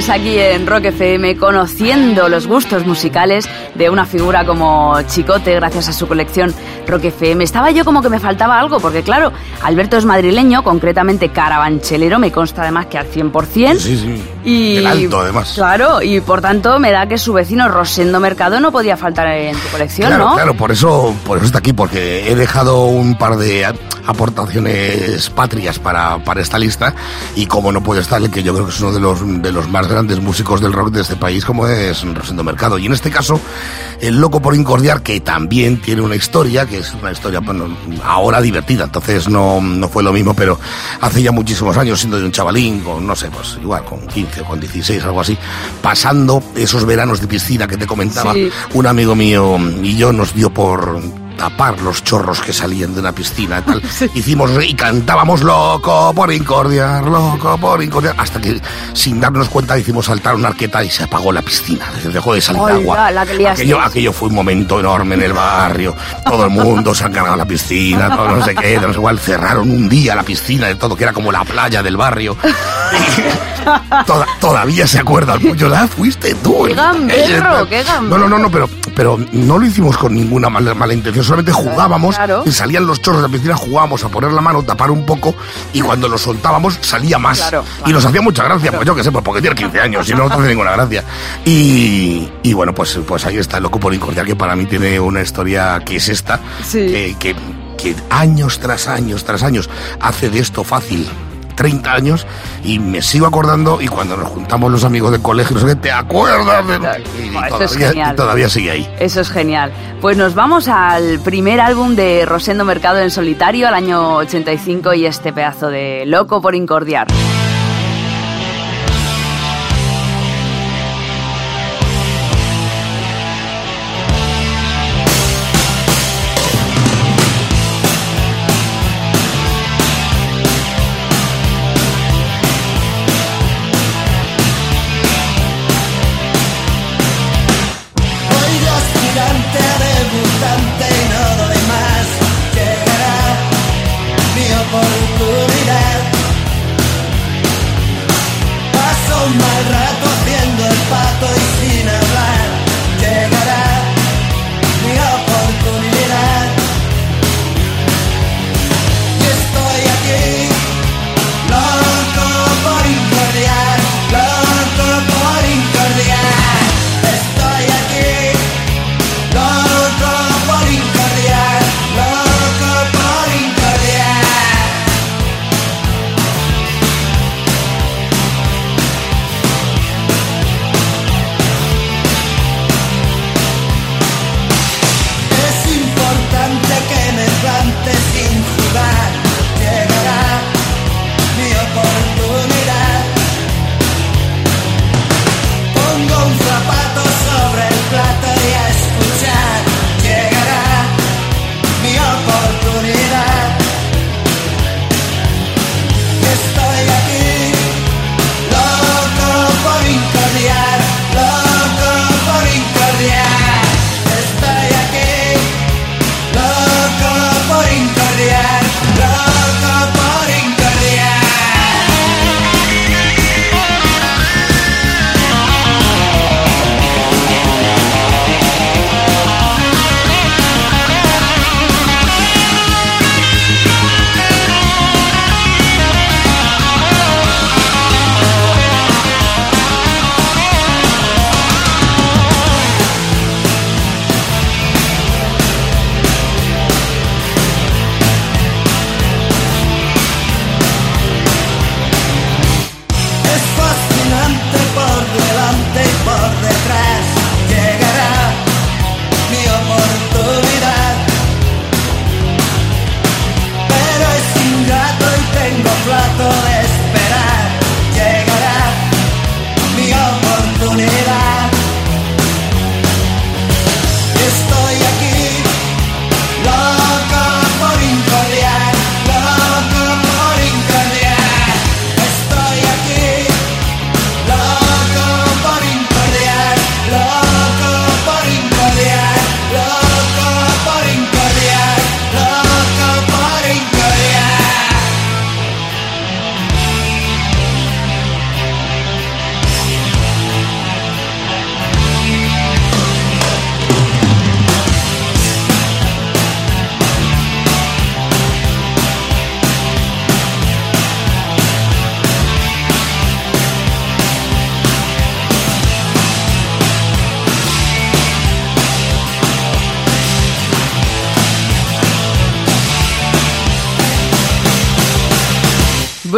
Sigues aquí en Rock FM conociendo los gustos musicales de una figura como Chicote gracias a su colección Rock FM. Estaba yo como que me faltaba algo, porque claro, Alberto es madrileño, concretamente carabanchelero, me consta además que al 100%. Sí, sí. Y, alto, además. Claro, y por tanto me da que su vecino Rosendo Mercado no podía faltar en tu colección, Claro, ¿no? claro, por eso, por eso está aquí, porque he dejado un par de aportaciones patrias para, para esta lista y como no puede estar el que yo creo que es uno de los, de los más grandes músicos del rock de este país como es Rosendo Mercado. Y en este caso, El Loco por Incordiar, que también tiene una historia, que es una historia, bueno, ahora divertida, entonces no, no fue lo mismo, pero hace ya muchísimos años, siendo yo un chavalín, con, no sé, pues igual, con 15 o con 16, algo así, pasando esos veranos de piscina que te comentaba, Sí. un amigo mío y yo nos dio por tapar los chorros que salían de una piscina y tal. Hicimos y cantábamos loco por incordiar, loco por incordiar, hasta que sin darnos cuenta hicimos saltar una arqueta y se apagó la piscina. Dejó de salir agua. la que aquello, aquello fue un momento enorme en el barrio. Todo el mundo se ha cargado la piscina, todo no sé qué, no sé igual. Cerraron un día la piscina de todo, que era como la playa del barrio. Toda- todavía se acuerda el puño, ah, fuiste tú. ¡Qué gamberro, qué No, no, no, no, pero, pero no lo hicimos con ninguna mala, mala intención, solamente jugábamos Claro. y salían los chorros de la piscina, jugábamos a poner la mano, tapar un poco y cuando lo soltábamos salía más. Claro, Y nos hacía mucha gracia, pues yo que sé, pues porque tiene 15 años y no nos hace ninguna gracia. Y, y bueno, pues, pues ahí está el Loco por Incordiar, que para mí tiene una historia que es esta, Sí. que, que, que años tras años tras años hace de esto fácil. 30 años y me sigo acordando y cuando nos juntamos los amigos del colegio, no sé qué, ¿te acuerdas? De... Y, eso es todavía, genial. y todavía sigue ahí. Eso es genial. Pues nos vamos al primer álbum de Rosendo Mercado en solitario, al año 85, y este pedazo de Loco por Incordiar.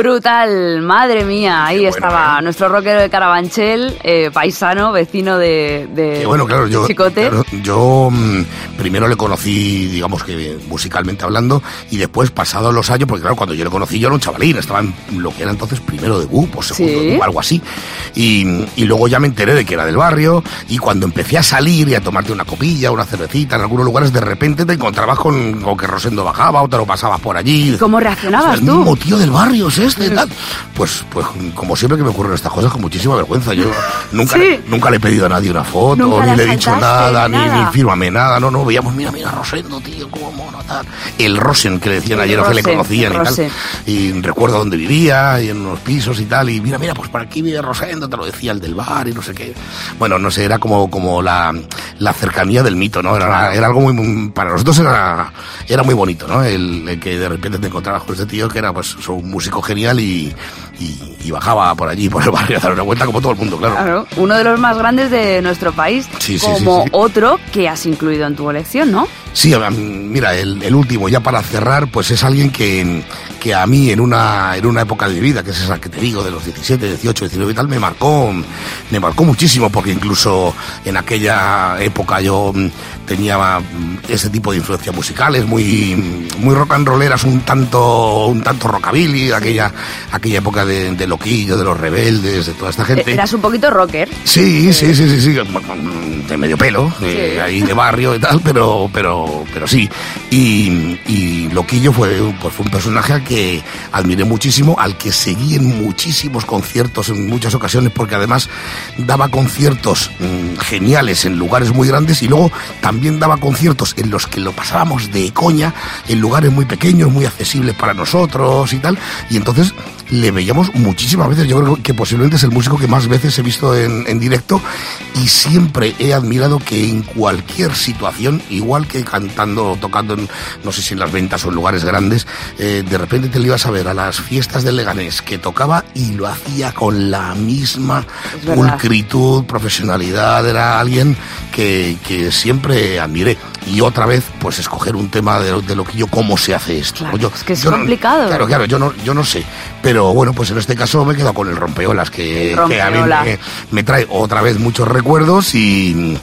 Brutal, madre mía, ahí Qué bueno, estaba ¿eh? nuestro rockero de Carabanchel, eh, paisano, vecino de, bueno, claro, yo, Chicote. claro, yo mm, primero le conocí, digamos que musicalmente hablando, y después, pasados los años, porque claro, cuando yo le conocí yo era un chavalín, estaba en lo que era entonces primero de BUP o segundo Sí. de BUP, algo así. Y, y luego ya me enteré de que era del barrio, y cuando empecé a salir y a tomarte una copilla, una cervecita en algunos lugares, de repente te encontrabas con, con que Rosendo bajaba o te lo pasabas por allí. ¿Cómo reaccionabas el tú? mismo tío del barrio es este, tal. Pues, pues como siempre que me ocurren estas cosas, con muchísima vergüenza. Yo nunca, Sí. nunca le he pedido a nadie una foto, ni le le he dicho nada, ni, nada. ni fírmame nada. No, no, veíamos, mira, mira, Rosendo, tío, cómo mono, tal. El Rosen que le decían El ayer, o que le Rosen, conocían y Rosen. tal. Y recuerdo dónde vivía, y en unos pisos y tal. Y mira, mira, pues por aquí vive Rosendo, te lo decía el del bar y no sé qué. Bueno, no sé, era como, como la, la cercanía del mito, ¿no? Era, era algo muy, muy- para nosotros era, era muy bonito, ¿no? El, el que de repente te encontrabas con este tío que era pues un músico genial y, y, y bajaba por allí, por el barrio, a dar una vuelta como todo el mundo, claro. Claro, uno de los más grandes de nuestro país, Sí, como sí, sí. otro que has incluido en tu colección, ¿no? Sí, mira, el, el último, ya para cerrar, pues es alguien que, que a mí en una, en una época de mi vida, que es esa que te digo, de los 17, 18, 19 y tal, me marcó, me marcó muchísimo, porque incluso en aquella época yo mm, tenía mm, ese tipo de influencias musicales, muy, muy rock and rolleras, un tanto, un tanto rockabilly, aquella, aquella época de, de Loquillo, de los rebeldes, de toda esta gente. Eh, Eras un poquito rocker. Sí, sí, sí, sí, sí, de medio pelo, eh, ahí de barrio y tal, pero, pero, pero sí. Y, y Loquillo fue, pues fue un personaje al que admiré muchísimo, al que seguí en muchísimos conciertos en muchas ocasiones, porque además daba conciertos mm, geniales en lugares muy grandes y luego también daba conciertos en los que lo pasábamos de coña, en lugares muy pequeños, muy accesibles para nosotros y tal. Y entonces le veíamos muchísimas veces. Yo creo que posiblemente es el músico que más veces he visto en, en directo y siempre he admirado que en cualquier situación, igual que cantando, tocando, en, no sé si en las ventas o en lugares grandes, eh, de repente te lo ibas a ver a las fiestas del Leganés que tocaba y lo hacía con la misma pulcritud, profesionalidad. Era alguien que, que siempre admiré. Y otra vez, pues escoger un tema de, de Loquillo, cómo se hace esto. Claro, es que es yo no- complicado. claro, claro, yo no, yo no sé. Pero bueno, pues en este caso me he quedado con el rompeolas, que, El que a mí me, me trae otra vez muchos recuerdos y,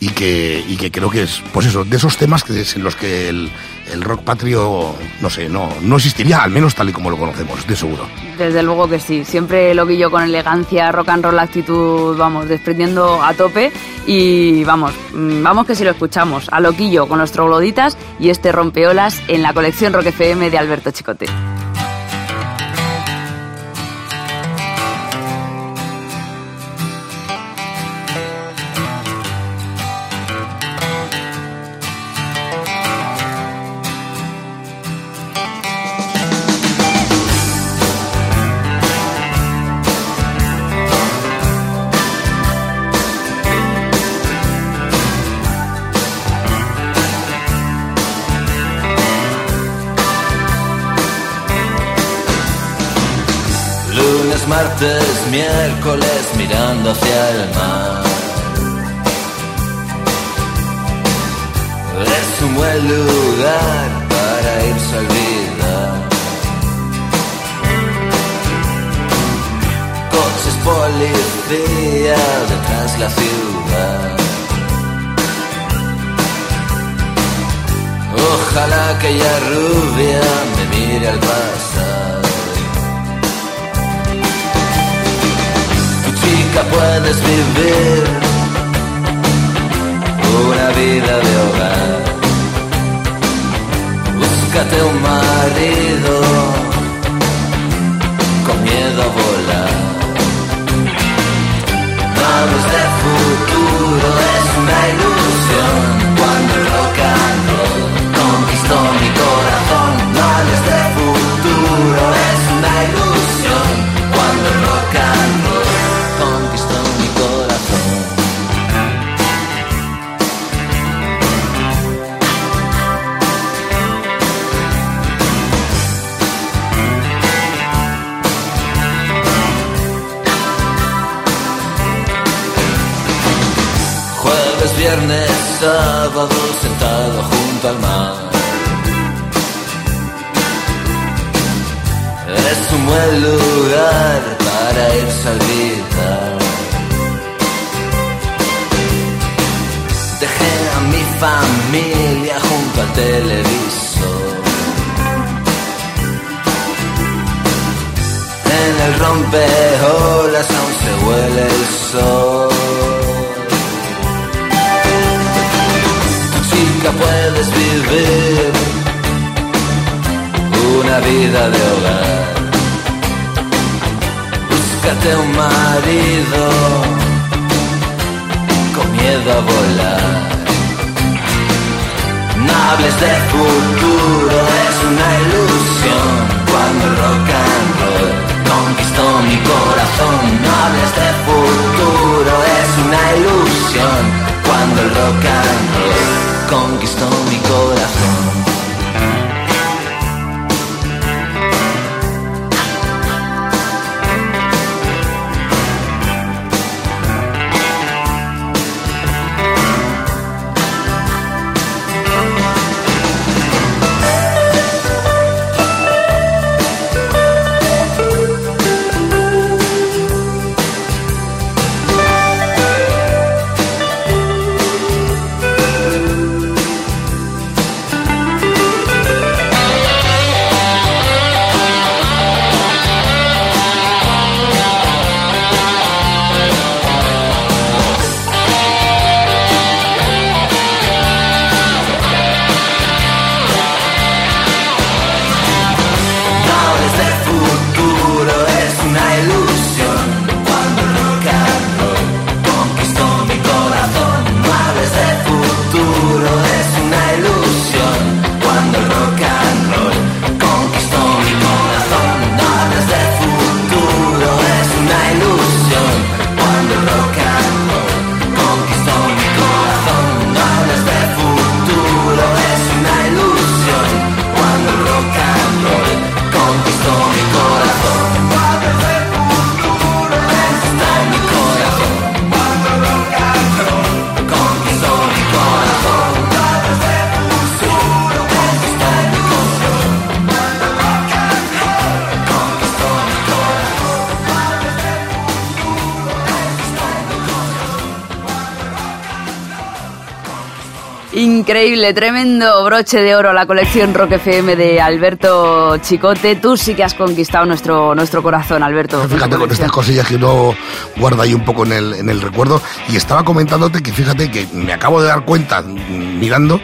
y, que, y que creo que es, pues eso, de esos temas que es en los que el, el rock patrio, no sé, no, no existiría, al menos tal y como lo conocemos, de seguro. Desde luego que sí. Siempre lo guillo con elegancia, rock and roll, actitud, vamos, desprendiendo a tope. Y vamos, mm, vamos que si lo escuchamos. A loquillo con los trogloditas y este rompeolas en la colección Rock FM de Alberto Chicote. Miércoles mirando hacia el mar. Es un buen lugar para irse a olvidar. Coches policía detrás la ciudad. Ojalá aquella rubia me mire al pasar. Chica puedes vivir una vida de hogar. Búscate un marido con miedo a volar. Manos de futuro es una ilusión cuando el rock and roll conquistó mi corazón. Manos de sentado junto al mar. es un buen lugar para irse a. Dejé a mi familia junto al televisor. En el rompeolas aún se huele el sol. Chica, puedes vivir una vida de hogar. Búscate un marido con miedo a volar. No hables de futuro, es una ilusión. Cuando el rock and roll conquistó mi corazón. No hables de futuro, es una ilusión. Cuando el rock and roll conquistó mi corazón. Increíble, tremendo broche de oro la colección Rock FM de Alberto Chicote. Tú sí que has conquistado nuestro, nuestro corazón, Alberto. Fíjate con estas cosillas que uno guarda ahí un poco en el, en el recuerdo. Y estaba comentándote que fíjate que me acabo de dar cuenta mm, mirando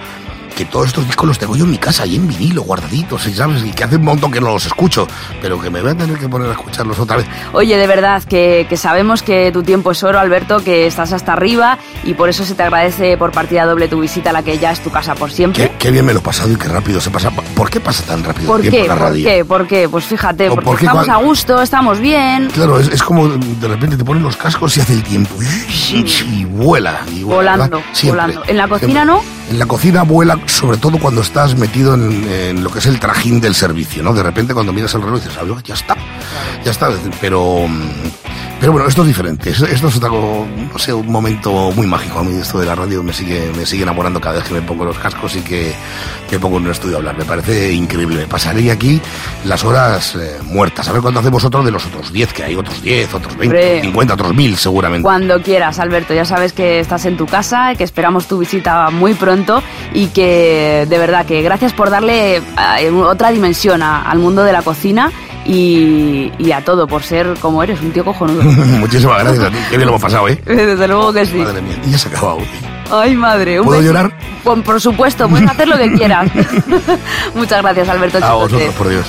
que todos estos discos los tengo yo en mi casa, ahí en vinilo, guardaditos, y sabes, y que hace un montón que no los escucho, pero que me voy a tener que poner a escucharlos otra vez. Oye, de verdad, que, que sabemos que tu tiempo es oro, Alberto, que estás hasta arriba y por eso se te agradece por partida doble tu visita a la que ya es tu casa por siempre. Qué, qué bien me lo he pasado y qué rápido se pasa. ¿Por qué pasa tan rápido ¿Por el tiempo qué? en la ¿Por radio? qué? ¿Por qué? Pues fíjate, ¿O porque por qué estamos cuan- a gusto, estamos bien. Claro, es, es como de repente te ponen los cascos y hace el tiempo. Y vuela. y vuela, Volando, ¿verdad? Siempre, volando. ¿En la cocina no? En la cocina vuela, sobre todo cuando estás metido en, lo que es el trajín del servicio, ¿no? De repente cuando miras el reloj dices, "Ah, ya está, ya está. Pero, mm, pero bueno, esto es diferente. Esto esto es co- no sé, un momento muy mágico. A mí esto de la radio me sigue, me sigue enamorando cada vez que me pongo los cascos y que me pongo en un estudio a hablar. Me parece increíble. Me pasaré aquí las horas eh, muertas. A ver cuándo hacemos otro de los otros 10, que hay otros 10, otros 20, Hombre. 50, otros 1000 seguramente. Cuando quieras, Alberto. Ya sabes que estás en tu casa, que esperamos tu visita muy pronto y que de verdad que gracias por darle eh, otra dimensión a- al mundo de la cocina y, y a todo, por ser como eres, un tío cojonudo. Muchísimas gracias a ti. Qué bien lo hemos pasado, ¿eh? Desde luego que sí. Madre mía, y ya se ha acabado. Ay, madre. ¿Puedo beso. llorar? Pues, por supuesto, puedes hacer lo que quieras. Muchas gracias, Alberto. A Chicote. vosotros, por Dios.